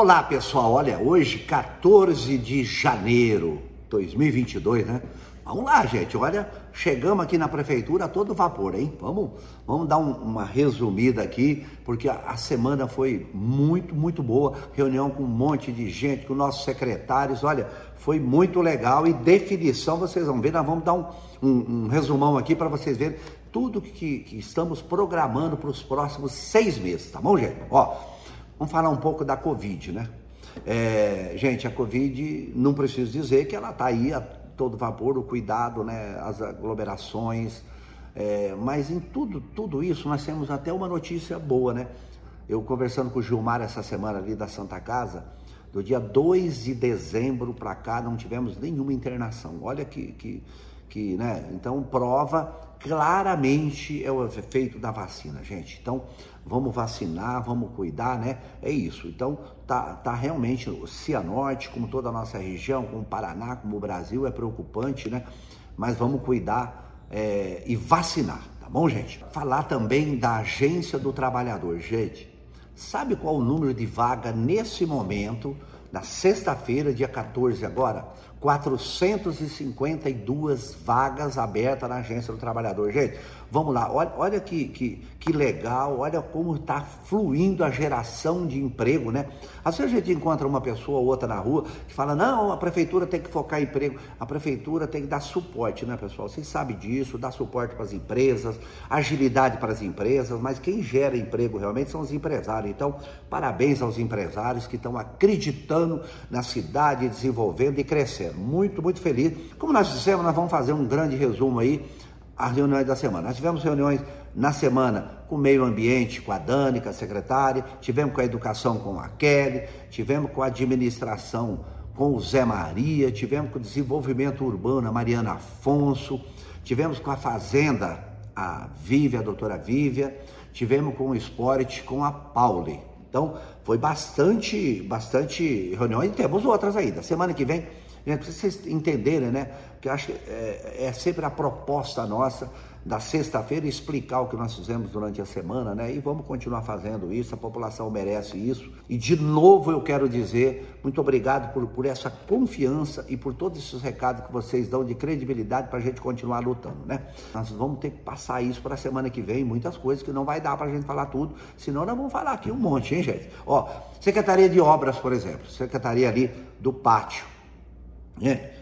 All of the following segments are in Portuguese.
Olá pessoal, olha, hoje 14 de janeiro 2022, né? Vamos lá, gente, olha, chegamos aqui na prefeitura a todo vapor, hein? Vamos, vamos dar um, uma resumida aqui, porque a, a, semana foi muito, muito boa. Reunião com um monte de gente, com nossos secretários, olha, foi muito legal e definição, vocês vão ver, nós vamos dar um, um, um resumão aqui para vocês verem tudo que, que estamos programando para os próximos seis meses, tá bom, gente? Ó, Vamos falar um pouco da Covid, né? É, gente, a Covid, não preciso dizer que ela está aí a todo vapor, o cuidado, né? As aglomerações, é, mas em tudo, tudo isso nós temos até uma notícia boa, né? Eu conversando com o Gilmar essa semana ali da Santa Casa, do dia 2 de dezembro para cá não tivemos nenhuma internação. Olha que, que, que, né? Então prova claramente é o efeito da vacina, gente. Então vamos vacinar, vamos cuidar, né? É isso. Então tá, tá realmente o Cianorte, como toda a nossa região, como o Paraná, como o Brasil, é preocupante, né? Mas vamos cuidar é, e vacinar, tá bom, gente? Falar também da agência do trabalhador, gente. Sabe qual o número de vaga nesse momento? na sexta-feira, dia 14 agora, 452 vagas abertas na Agência do Trabalhador. Gente, vamos lá, olha, olha que, que, que legal, olha como está fluindo a geração de emprego, né? Às vezes a gente encontra uma pessoa ou outra na rua que fala, não, a prefeitura tem que focar em emprego, a prefeitura tem que dar suporte, né, pessoal? Vocês sabem disso, dar suporte para as empresas, agilidade para as empresas, mas quem gera emprego realmente são os empresários. Então, parabéns aos empresários que estão acreditando na cidade, desenvolvendo e crescendo. Muito, muito feliz. Como nós dissemos, nós vamos fazer um grande resumo aí, as reuniões da semana. Nós tivemos reuniões na semana com o meio ambiente, com a Dani, com a secretária, tivemos com a educação com a Kelly, tivemos com a administração com o Zé Maria, tivemos com o desenvolvimento urbano a Mariana Afonso, tivemos com a fazenda a Vívia, a doutora Vívia, tivemos com o esporte com a Pauli. Então, foi bastante, bastante reuniões e temos outras ainda. Semana que vem, gente, para vocês entenderem, né? Que eu acho que é, é sempre a proposta nossa da sexta-feira explicar o que nós fizemos durante a semana, né? E vamos continuar fazendo isso, a população merece isso. E de novo eu quero dizer muito obrigado por, por essa confiança e por todos esses recados que vocês dão de credibilidade para a gente continuar lutando, né? Nós vamos ter que passar isso para a semana que vem, muitas coisas que não vai dar para a gente falar tudo, senão nós vamos falar aqui um monte, hein, gente? Ó, Secretaria de Obras, por exemplo, Secretaria ali do Pátio, né?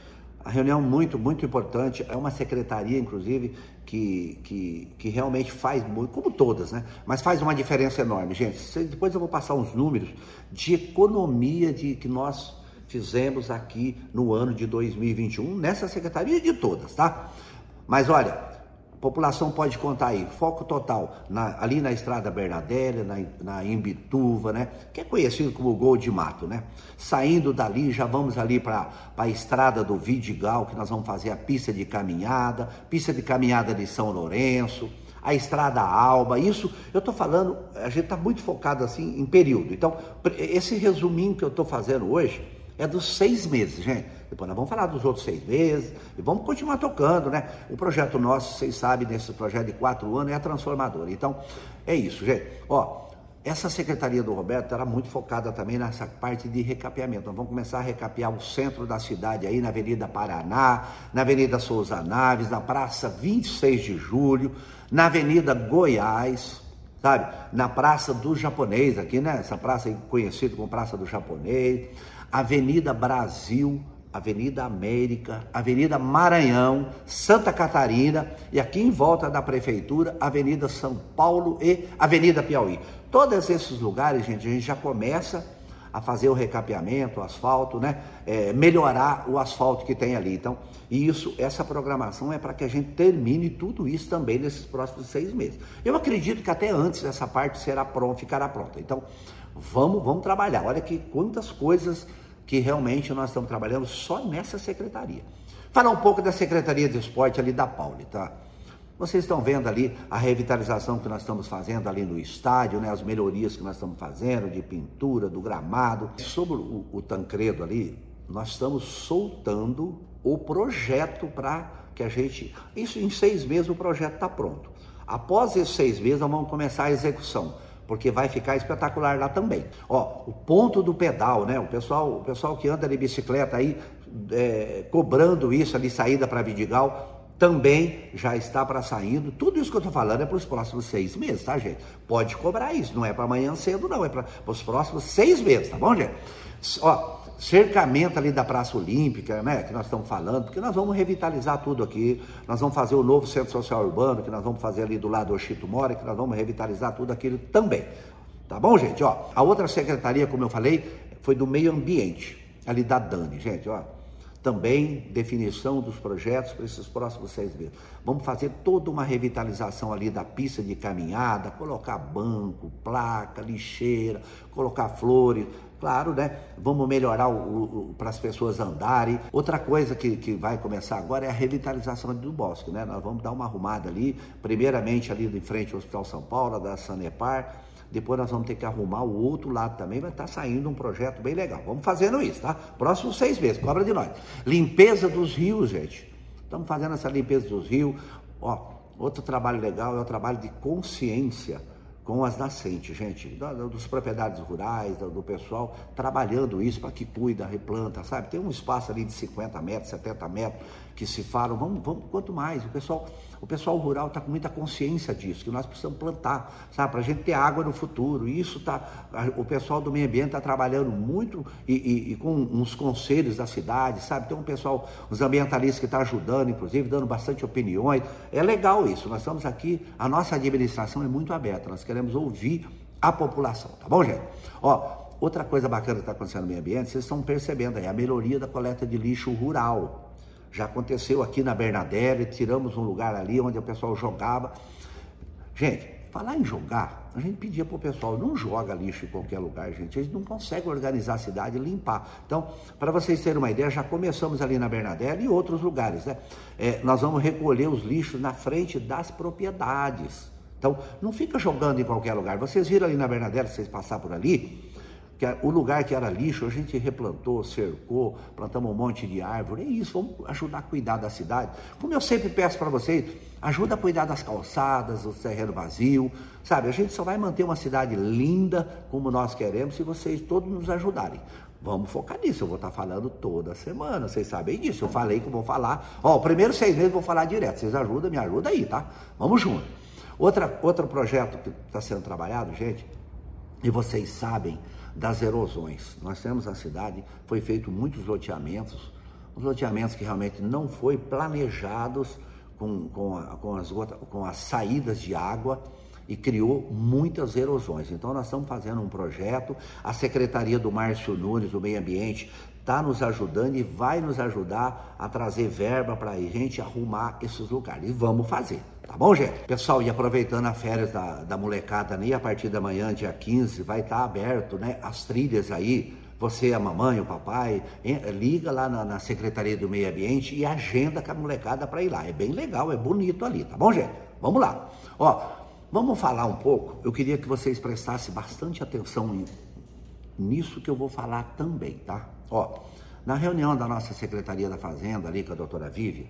A reunião muito, muito importante, é uma secretaria, inclusive, que, que, que realmente faz muito, como todas, né? Mas faz uma diferença enorme, gente. Depois eu vou passar uns números de economia de que nós fizemos aqui no ano de 2021, nessa secretaria de todas, tá? Mas olha, a população pode contar aí, foco total na, ali na Estrada Bernadette, na, na Imbituva, né? Que é conhecido como Gol de Mato, né? Saindo dali, já vamos ali para a Estrada do Vidigal, que nós vamos fazer a pista de caminhada, pista de caminhada de São Lourenço, a Estrada Alba, isso eu estou falando, a gente está muito focado assim em período. Então, esse resuminho que eu estou fazendo hoje é dos seis meses, gente. Depois nós vamos falar dos outros seis meses e vamos continuar tocando, né? O projeto nosso, vocês sabem, nesse projeto de quatro anos é transformador. Então, é isso, gente. Ó, essa secretaria do Roberto era muito focada também nessa parte de recapeamento. Nós vamos começar a recapear o centro da cidade aí, na Avenida Paraná, na Avenida Souza Naves, na Praça 26 de Julho, na Avenida Goiás, sabe? Na Praça do Japonês, aqui, né? Essa praça conhecida como Praça do Japonês, Avenida Brasil, Avenida América, Avenida Maranhão, Santa Catarina e aqui em volta da prefeitura, Avenida São Paulo e Avenida Piauí. Todos esses lugares, gente, a gente já começa a fazer o recapeamento, o asfalto, né? É, melhorar o asfalto que tem ali. Então, isso, essa programação é para que a gente termine tudo isso também nesses próximos seis meses. Eu acredito que até antes essa parte será pronta, ficará pronta. Então, vamos, vamos trabalhar. Olha que quantas coisas que realmente nós estamos trabalhando só nessa secretaria. Falar um pouco da Secretaria de Esporte ali da Pauli, tá? Vocês estão vendo ali a revitalização que nós estamos fazendo ali no estádio, né? as melhorias que nós estamos fazendo de pintura, do gramado. Sobre o, o Tancredo ali, nós estamos soltando o projeto para que a gente. Isso em seis meses o projeto está pronto. Após esses seis meses, nós vamos começar a execução. porque vai ficar espetacular lá também. Ó, o ponto do pedal, né? O pessoal, o pessoal que anda de bicicleta aí, é, cobrando isso ali, saída para Vidigal, também já está para saindo. Tudo isso que eu estou falando é para os próximos seis meses, tá, gente? Pode cobrar isso, não é para amanhã cedo, não, é para os próximos seis meses, tá bom, gente? Ó, cercamento ali da Praça Olímpica, né, que nós estamos falando, porque nós vamos revitalizar tudo aqui, nós vamos fazer o novo Centro Social Urbano, que nós vamos fazer ali do lado do Chito Mora, que nós vamos revitalizar tudo aquilo também. Tá bom, gente? Ó, a outra secretaria, como eu falei, foi do meio ambiente, ali da Dani, gente, ó também definição dos projetos para esses próximos seis meses. Vamos fazer toda uma revitalização ali da pista de caminhada, colocar banco, placa, lixeira, colocar flores. Claro, né? Vamos melhorar para as pessoas andarem. Outra coisa que, que vai começar agora é a revitalização do bosque, né? Nós vamos dar uma arrumada ali, primeiramente ali em frente ao Hospital São Paulo, da Sanepar, depois nós vamos ter que arrumar o outro lado também, vai estar tá saindo um projeto bem legal. Vamos fazendo isso, tá? Próximos seis meses, cobra de nós. Limpeza dos rios, gente. Estamos fazendo essa limpeza dos rios. Ó, outro trabalho legal é o trabalho de consciência com as nascentes, gente, dos propriedades rurais, do, pessoal trabalhando isso para que cuida, replanta, sabe? Tem um espaço ali de 50 metros, 70 metros que se falam, vamos, vamos quanto mais. O pessoal, o pessoal rural está com muita consciência disso, que nós precisamos plantar, sabe? Para a gente ter água no futuro. E isso tá, o pessoal do meio ambiente está trabalhando muito e, e, e, com uns conselhos da cidade, sabe? Tem um pessoal, os ambientalistas que estão tá ajudando, inclusive, dando bastante opiniões. É legal isso. Nós estamos aqui, a nossa administração é muito aberta. Nós queremos ouvir a população, tá bom, gente? Ó, outra coisa bacana que está acontecendo no meio ambiente, vocês estão percebendo aí, a melhoria da coleta de lixo rural. Já aconteceu aqui na Bernadette, tiramos um lugar ali onde o pessoal jogava. Gente, falar em jogar, a gente pedia para o pessoal, não joga lixo em qualquer lugar, gente. Eles não conseguem organizar a cidade e limpar. Então, para vocês terem uma ideia, já começamos ali na Bernadette e outros lugares, né? É, nós vamos recolher os lixos na frente das propriedades. Então, não fica jogando em qualquer lugar. Vocês viram ali na Bernadette, vocês passaram por ali, que o lugar que era lixo, a gente replantou, cercou, plantamos um monte de árvore. É isso, vamos ajudar a cuidar da cidade. Como eu sempre peço para vocês, ajuda a cuidar das calçadas, do terreno vazio, sabe? A gente só vai manter uma cidade linda como nós queremos se vocês todos nos ajudarem. Vamos focar nisso, eu vou estar falando toda semana, vocês sabem disso. Eu falei que eu vou falar, ó, o primeiro seis meses eu vou falar direto. Vocês ajudam, me ajudam aí, tá? Vamos junto. Outra, outro projeto que está sendo trabalhado, gente, e vocês sabem das erosões. Nós temos a cidade, foi feito muitos loteamentos, os loteamentos que realmente não foi planejados com, com, a, com, as, com as saídas de água e criou muitas erosões. Então nós estamos fazendo um projeto, a Secretaria do Márcio Nunes, do Meio Ambiente, está nos ajudando e vai nos ajudar a trazer verba para a gente arrumar esses lugares. E vamos fazer. Tá bom, gente? Pessoal, e aproveitando a férias da, da molecada, nem a partir da manhã, dia 15, vai estar tá aberto, né? As trilhas aí, você, a mamãe, o papai, liga lá na, na, Secretaria do Meio Ambiente e agenda com a molecada para ir lá. É bem legal, é bonito ali, tá bom, gente? Vamos lá. Ó, vamos falar um pouco. Eu queria que vocês prestassem bastante atenção nisso que eu vou falar também, tá? Ó, na reunião da nossa Secretaria da Fazenda ali com a doutora Vivi,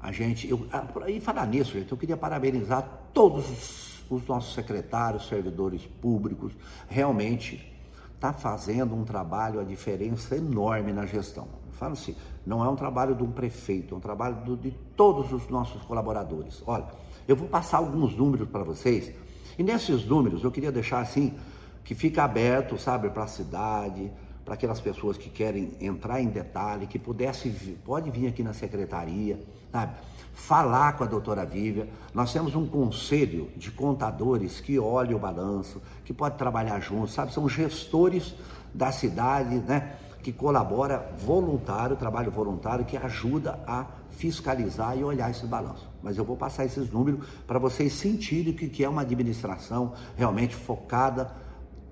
a gente, eu, e falar nisso, gente, eu queria parabenizar todos os, os nossos secretários, servidores públicos, realmente está fazendo um trabalho, a diferença enorme na gestão. Eu falo assim, não é um trabalho de um prefeito, é um trabalho do, de todos os nossos colaboradores. Olha, eu vou passar alguns números para vocês, e nesses números eu queria deixar assim, que fica aberto, sabe, para a cidade, para aquelas pessoas que querem entrar em detalhe, que pudesse, pode vir aqui na secretaria, sabe? Falar com a doutora Vívia. Nós temos um conselho de contadores que olha o balanço, que pode trabalhar junto, sabe? São gestores da cidade, né? Que colabora voluntário, trabalho voluntário, que ajuda a fiscalizar e olhar esse balanço. Mas eu vou passar esses números para vocês sentirem o que é uma administração realmente focada,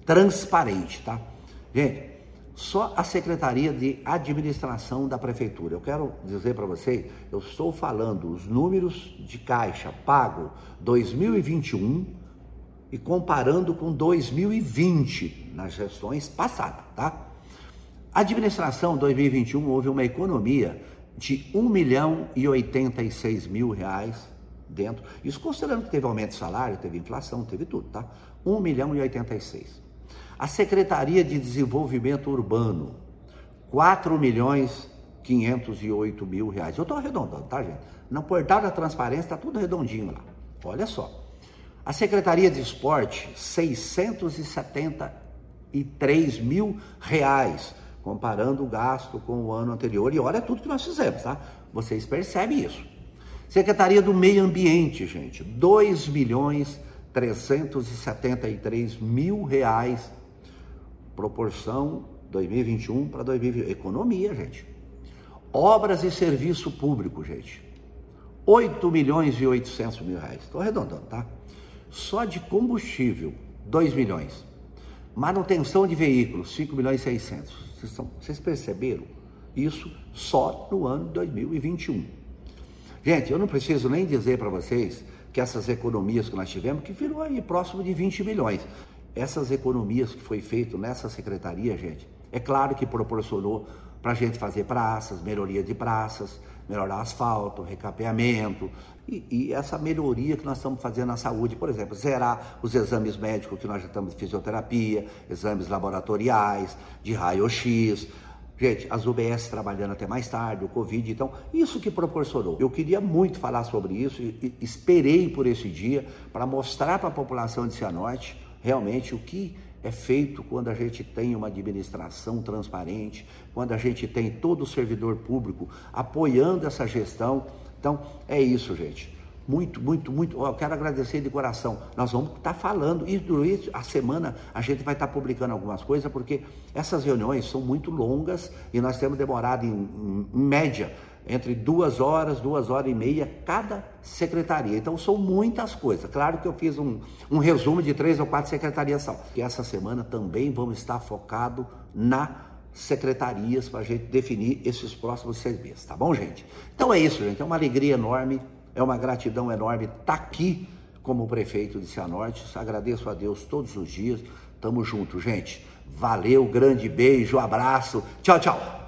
transparente, tá? Gente, só a Secretaria de Administração da Prefeitura. Eu quero dizer para vocês, eu estou falando os números de caixa pago 2021 e comparando com 2020 nas gestões passadas, tá? Administração 2021 houve uma economia de 1 milhão e 86 mil reais dentro. Isso considerando que teve aumento de salário, teve inflação, teve tudo, tá? 1 milhão e 86. A Secretaria de Desenvolvimento Urbano, 4 milhões 508 mil reais. Eu estou arredondando, tá, gente? No portal da transparência está tudo redondinho lá. Olha só. A Secretaria de Esporte, 673 mil reais, comparando o gasto com o ano anterior. E olha tudo que nós fizemos, tá? Vocês percebem isso. Secretaria do Meio Ambiente, gente, 2 milhões 373 mil reais, proporção 2021 para 2020. Economia, gente. Obras e serviço público, gente. 8 milhões e 800 mil reais. Estou arredondando, tá? Só de combustível, 2 milhões. Manutenção de veículos, 5 milhões e 600. Vocês, vocês perceberam? Isso só no ano 2021. Gente, eu não preciso nem dizer para vocês que essas economias que nós tivemos, que virou aí próximo de 20 milhões. Essas economias que foi feito nessa secretaria, gente, é claro que proporcionou para a gente fazer praças, melhoria de praças, melhorar asfalto, recapeamento e, e, essa melhoria que nós estamos fazendo na saúde, por exemplo, zerar os exames médicos que nós já estamos de fisioterapia, exames laboratoriais, de raio-x. Gente, as UBS trabalhando até mais tarde, o Covid, então, isso que proporcionou. Eu queria muito falar sobre isso e, e esperei por esse dia para mostrar para a população de Cianorte realmente o que é feito quando a gente tem uma administração transparente, quando a gente tem todo o servidor público apoiando essa gestão. Então, é isso, gente. Muito, muito, muito. Eu quero agradecer de coração. Nós vamos estar falando e durante a semana a gente vai estar publicando algumas coisas, porque essas reuniões são muito longas e nós temos demorado, em, em, em média, entre duas horas, duas horas e meia cada secretaria. Então são muitas coisas. Claro que eu fiz um, um resumo de três ou quatro secretarias só. E essa semana também vamos estar focado na secretarias para a gente definir esses próximos seis meses, tá bom, gente? Então é isso, gente. É uma alegria enorme, é uma gratidão enorme estar tá aqui como prefeito de Cianorte. Agradeço a Deus todos os dias. Tamo junto, gente. Valeu, grande beijo, abraço. Tchau, tchau.